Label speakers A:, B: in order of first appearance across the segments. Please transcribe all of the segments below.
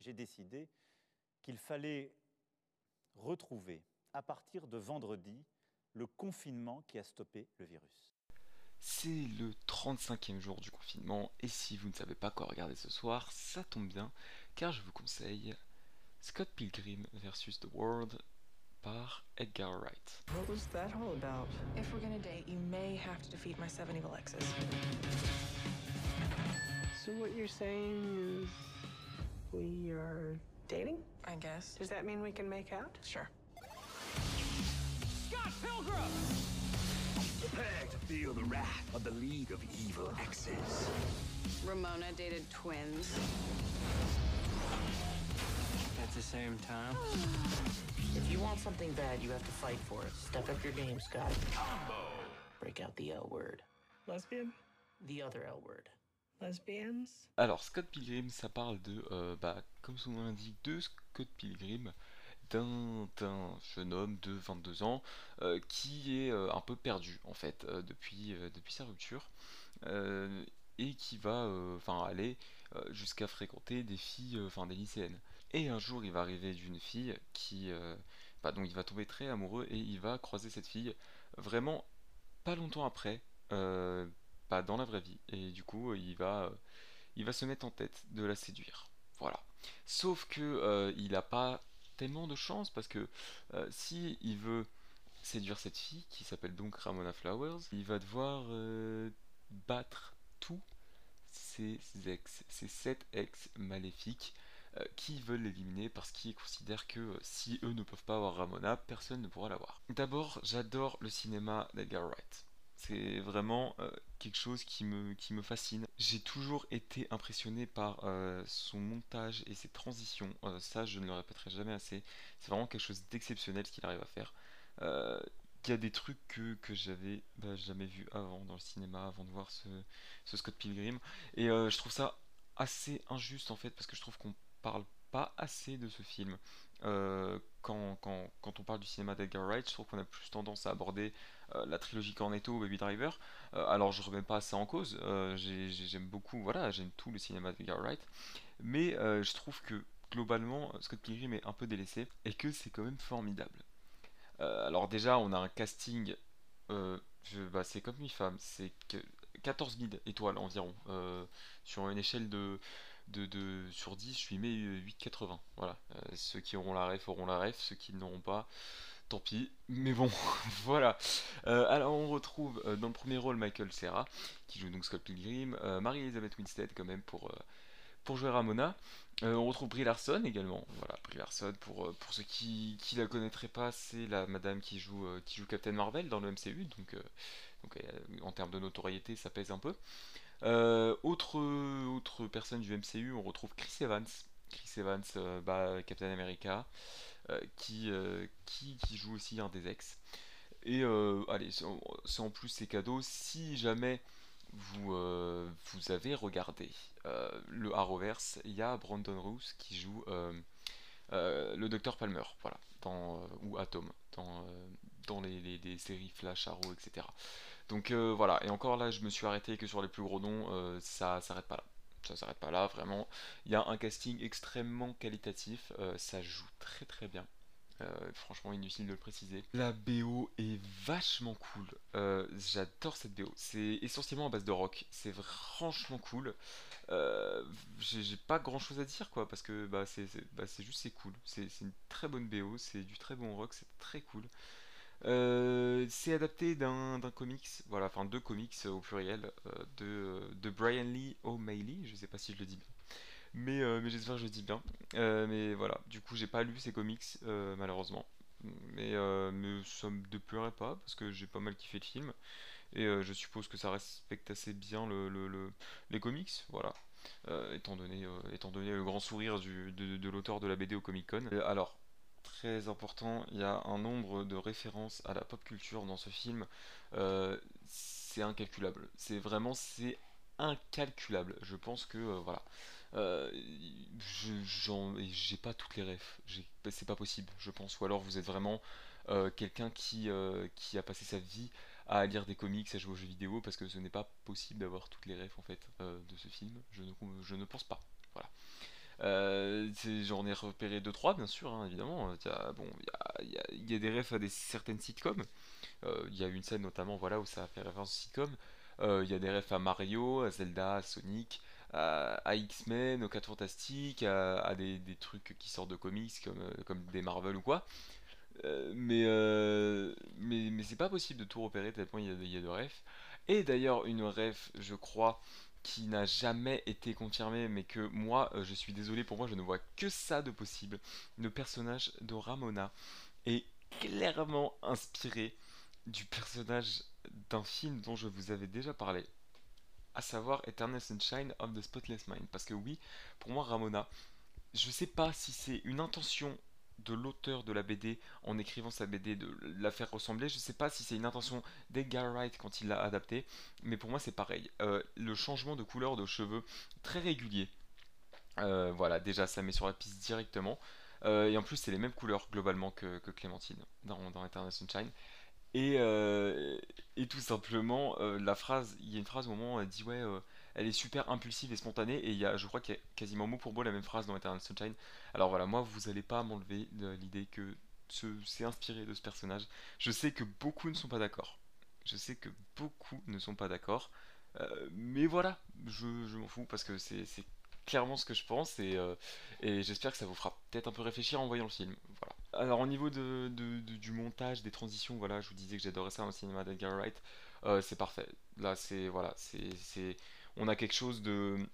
A: j'ai décidé qu'il fallait retrouver, à partir de vendredi, le confinement qui a stoppé le virus.
B: C'est le 35e jour du confinement et si vous ne savez pas quoi regarder ce soir, ça tombe bien car je vous conseille Scott Pilgrim vs. The World par Edgar Wright.
C: What was that all about?
D: If we're gonna date, you may have to defeat my seven evil exes.
C: So what you're saying is we are dating?
D: I guess.
C: Does that mean we can make out?
D: Sure.
E: Scott Pilgrim! Prepare to feel the wrath of the League of Evil Exes.
F: Ramona dated twins.
G: At the same time? if you want something bad, you have to fight for it. Step up your game, Scott. Combo! Break out the L word.
C: Lesbian?
G: The other L word.
B: Alors Scott Pilgrim, ça parle de, euh, bah, comme son nom l'indique, de Scott Pilgrim, d'un jeune homme de 22 ans euh, qui est euh, un peu perdu en fait depuis, sa rupture et qui va aller jusqu'à fréquenter des filles, enfin des lycéennes. Et un jour il va arriver d'une fille qui, bah, il va tomber très amoureux et il va croiser cette fille vraiment pas longtemps après, dans la vraie vie. Et du coup il va, euh, il va se mettre en tête de la séduire. Voilà. Sauf que euh, il a pas tellement de chance parce que euh, si il veut séduire cette fille qui s'appelle donc Ramona Flowers, il va devoir euh, battre tous ses ex, ses sept ex maléfiques euh, qui veulent l'éliminer parce qu'ils considèrent que euh, si eux ne peuvent pas avoir Ramona, personne ne pourra l'avoir. D'abord, j'adore le cinéma d'Edgar Wright. C'est vraiment euh, quelque chose qui me, fascine. J'ai toujours été impressionné par euh, son montage et ses transitions. Euh, ça, je ne le répéterai jamais assez. C'est vraiment quelque chose d'exceptionnel ce qu'il arrive à faire. Il y a des trucs que, que j'avais bah, jamais vu avant dans le cinéma, avant de voir ce, ce Scott Pilgrim. Et je trouve ça assez injuste en fait, parce que je trouve qu'on parle pas assez de ce film. Euh, quand, on parle du cinéma d'Edgar Wright, je trouve qu'on a plus tendance à aborder euh, la trilogie Cornetto ou Baby Driver. Euh, alors je remets pas ça en cause, j'ai- j'ai- j'aime beaucoup, voilà, j'aime tout le cinéma d'Edgar Wright, mais je trouve que globalement Scott Pilgrim est un peu délaissé et que c'est quand même formidable. Alors déjà, on a un casting, bah, c'est comme une femme, c'est que 14 000 étoiles environ. Sur une échelle de, de, sur 10, je lui mets 8,80. Voilà. Euh, ceux qui auront la ref auront la ref, ceux qui ne l'auront pas, tant pis. Mais bon, voilà. Euh, alors on retrouve euh, dans le premier rôle Michael Cera, qui joue donc Scott Pilgrim, Marie-Elizabeth Winstead quand même pour, pour jouer Ramona. On retrouve Brie Larson également. Voilà, Brie Larson, pour, pour ceux qui qui la connaîtraient pas, c'est la madame qui joue, qui joue Captain Marvel dans le MCU, donc, en termes de notoriété, ça pèse un peu. Euh, autre, autre personne du MCU, on retrouve Chris Evans. Chris Evans, euh, bah, Captain America, euh, qui, qui, joue aussi un des ex. Et allez, c'est en plus c'est cadeau si jamais vous, vous avez regardé le Arrowverse, il y a Brandon Roos qui joue le Docteur Palmer, voilà, dans, ou Atom, dans, dans les, les- les séries Flash, Arrow, etc. Donc euh, voilà, et encore là, je me suis arrêté que sur les plus gros noms, euh, ça s'arrête pas là. Ça s'arrête pas là, vraiment. Il y a un casting extrêmement qualitatif, euh, ça joue très très bien. Franchement, inutile de le préciser. La BO est vachement cool. J'adore cette BO. C'est essentiellement à base de rock. C'est franchement cool. J'ai pas grand chose à dire, quoi, parce que bah, bah, c'est juste c'est cool. C'est une très bonne BO, c'est du très bon rock, c'est très cool. Euh, c'est adapté d'un comics, voilà, enfin deux comics au pluriel, euh, de, de Brian Lee O'Malley, je sais pas si je le dis bien, mais, euh, mais j'espère que je le dis bien. Mais voilà, du coup j'ai pas lu ces comics, malheureusement. Mais, mais ça me déplairait pas, parce que j'ai pas mal kiffé le film, et je suppose que ça respecte assez bien le, le- le- les comics, voilà. Étant donné, étant donné le grand sourire de, de l'auteur de la BD au Comic Con. Alors, très important, il y a un nombre de références à la pop culture dans ce film, euh, c'est incalculable. C'est vraiment, c'est incalculable. Je pense que, euh, voilà. Euh, j'ai pas toutes les refs, c'est pas possible, je pense. Ou alors vous êtes vraiment quelqu'un qui, qui a passé sa vie à lire des comics, à jouer aux jeux vidéo, parce que ce n'est pas possible d'avoir toutes les refs en fait de ce film. Je ne pense pas. Voilà. Euh, J'en ai repéré deux trois bien sûr, hein, évidemment. Il a, bon, y a, y a- a des refs à des certaines sitcoms. Euh, Il y a une scène notamment voilà où ça fait référence aux sitcoms. Euh, Il y a des refs à Mario, à Zelda, à Sonic, à, X-Men, aux 4 Fantastiques, à, des, trucs qui sortent de comics comme, comme des Marvel ou quoi. Mais mais, mais c'est pas possible de tout repérer tellement il y a, y a de refs. Et d'ailleurs, une ref, je crois, qui n'a jamais été confirmée, mais que moi, euh, je suis désolé, pour moi, je ne vois que ça de possible. Le personnage de Ramona est clairement inspiré du personnage d'un film dont je vous avais déjà parlé, à savoir Eternal Sunshine of the Spotless Mind. Parce que oui, pour moi, Ramona, je sais pas si c'est une intention de l'auteur de la BD en écrivant sa BD de la faire ressembler. Je sais pas si c'est une intention d'Edgar Wright quand il l'a adapté, mais pour moi c'est pareil. Euh, le changement de couleur de cheveux très régulier. Euh, voilà, déjà ça met sur la piste directement. Euh, et en plus c'est les mêmes couleurs globalement que, Clémentine dans, dans Eternal Sunshine. Et, et tout simplement, la phrase, il y a une phrase au moment où elle dit ouais, elle est super impulsive et spontanée, et il y a, je crois qu'il y a quasiment mot pour mot la même phrase dans Eternal Sunshine. Alors voilà, moi vous allez pas m'enlever l'idée que ce, c'est inspiré de ce personnage. Je sais que beaucoup ne sont pas d'accord. Je sais que beaucoup ne sont pas d'accord. Euh, mais voilà, je, m'en fous parce que c'est clairement ce que je pense et, euh, et j'espère que ça vous fera peut-être un peu réfléchir en voyant le film. Alors au niveau du montage, des transitions, voilà, je vous disais que j'adorais ça le cinéma d'Edgar Wright. Euh, c'est parfait. Là, c'est voilà, c'est- on a quelque chose de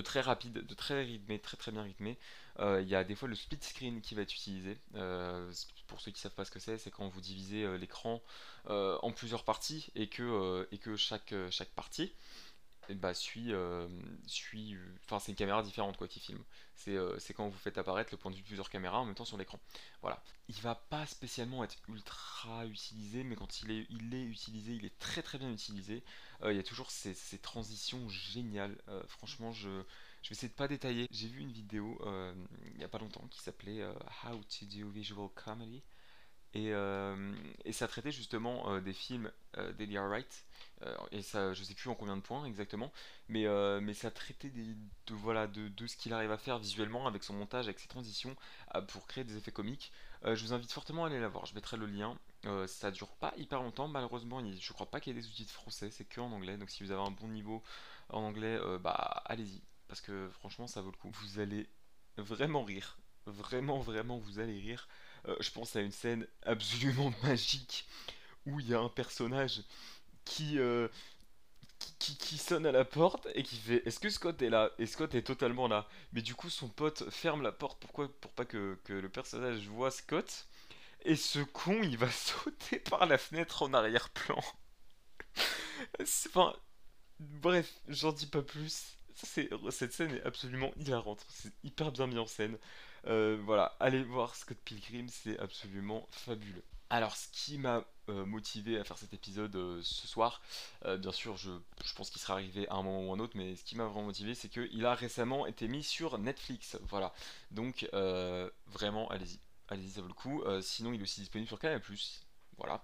B: très rapide, de très rythmé, très très bien rythmé. Euh, Il y a des fois le split screen qui va être utilisé. Euh, pour ceux qui savent pas ce que c'est, c'est quand vous divisez euh, l'écran en plusieurs parties et que, chaque, partie bah, suit, euh, suit, enfin c'est une caméra différente quoi qui filme. C'est euh, c'est quand vous faites apparaître le point de vue de plusieurs caméras en même temps sur l'écran. Voilà. Il va pas spécialement être ultra utilisé, mais quand il est, il est utilisé, il est très très bien utilisé. Euh, il y a toujours ces, ces transitions géniales. Franchement, je, je vais essayer de pas détailler. J'ai vu une vidéo il y a pas longtemps qui s'appelait How to do visual comedy. Et, euh, et ça traitait justement euh, des films euh, d'Edgar Wright. Et ça, je sais plus en combien de points exactement, mais, mais ça traitait de, voilà, de, de ce qu'il arrive à faire visuellement avec son montage, avec ses transitions, pour créer des effets comiques. Je vous invite fortement à aller la voir, je mettrai le lien. Euh, ça dure pas hyper longtemps, malheureusement, je crois pas qu'il y ait des outils de français, c'est que en anglais. Donc si vous avez un bon niveau en anglais, bah allez-y, parce que franchement ça vaut le coup. Vous allez vraiment rire, vraiment, vraiment, vous allez rire. Euh, je pense à une scène absolument magique où il y a un personnage qui, euh, qui, qui- sonne à la porte et qui fait Est-ce que Scott est là? Et Scott est totalement là. Mais du coup, son pote ferme la porte pour pas que, que le personnage voit Scott. Et ce con, il va sauter par la fenêtre en arrière-plan. Enfin, bref, j'en dis pas plus. Cette scène est absolument hilarante. C'est hyper bien mis en scène. Euh, voilà, allez voir Scott Pilgrim, c'est absolument fabuleux. Alors, ce qui m'a euh, motivé à faire cet épisode euh, ce soir, bien sûr, je, pense qu'il sera arrivé à un moment ou un autre, mais ce qui m'a vraiment motivé, c'est qu'il a récemment été mis sur Netflix. Voilà, donc vraiment, allez-y, allez-y, ça vaut le coup. Sinon, il est aussi disponible sur Canal+. Voilà.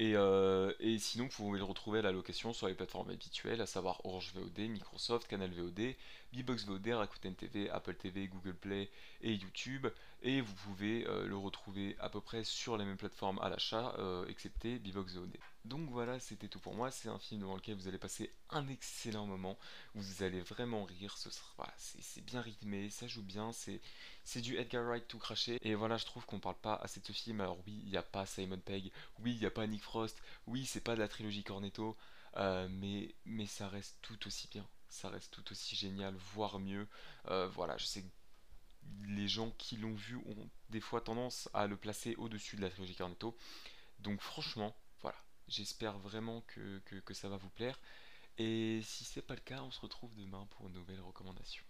B: Et, euh, et sinon, vous pouvez le retrouver à la location sur les plateformes habituelles, à savoir Orange VOD, Microsoft, Canal VOD, Bbox VOD, Rakuten TV, Apple TV, Google Play et YouTube. Et vous pouvez euh, le retrouver à peu près sur les mêmes plateformes à l'achat, euh, excepté Bbox VOD. Donc voilà, c'était tout pour moi. C'est un film dans lequel vous allez passer un excellent moment. Vous allez vraiment rire. Ce sera, c'est bien rythmé, ça joue bien. C'est du Edgar Wright tout craché. Et voilà, je trouve qu'on parle pas assez de ce film. Alors oui, il n'y a pas Simon Pegg. Oui, il n'y a pas Nick Frost. Oui, c'est pas de la trilogie Cornetto. euh, mais, mais ça reste tout aussi bien. Ça reste tout aussi génial, voire mieux. Euh, voilà, je sais que les gens qui l'ont vu ont des fois tendance à le placer au-dessus de la trilogie Cornetto. Donc franchement, voilà, j'espère vraiment que ça va vous plaire. Et si c'est pas le cas, on se retrouve demain pour une nouvelle recommandation.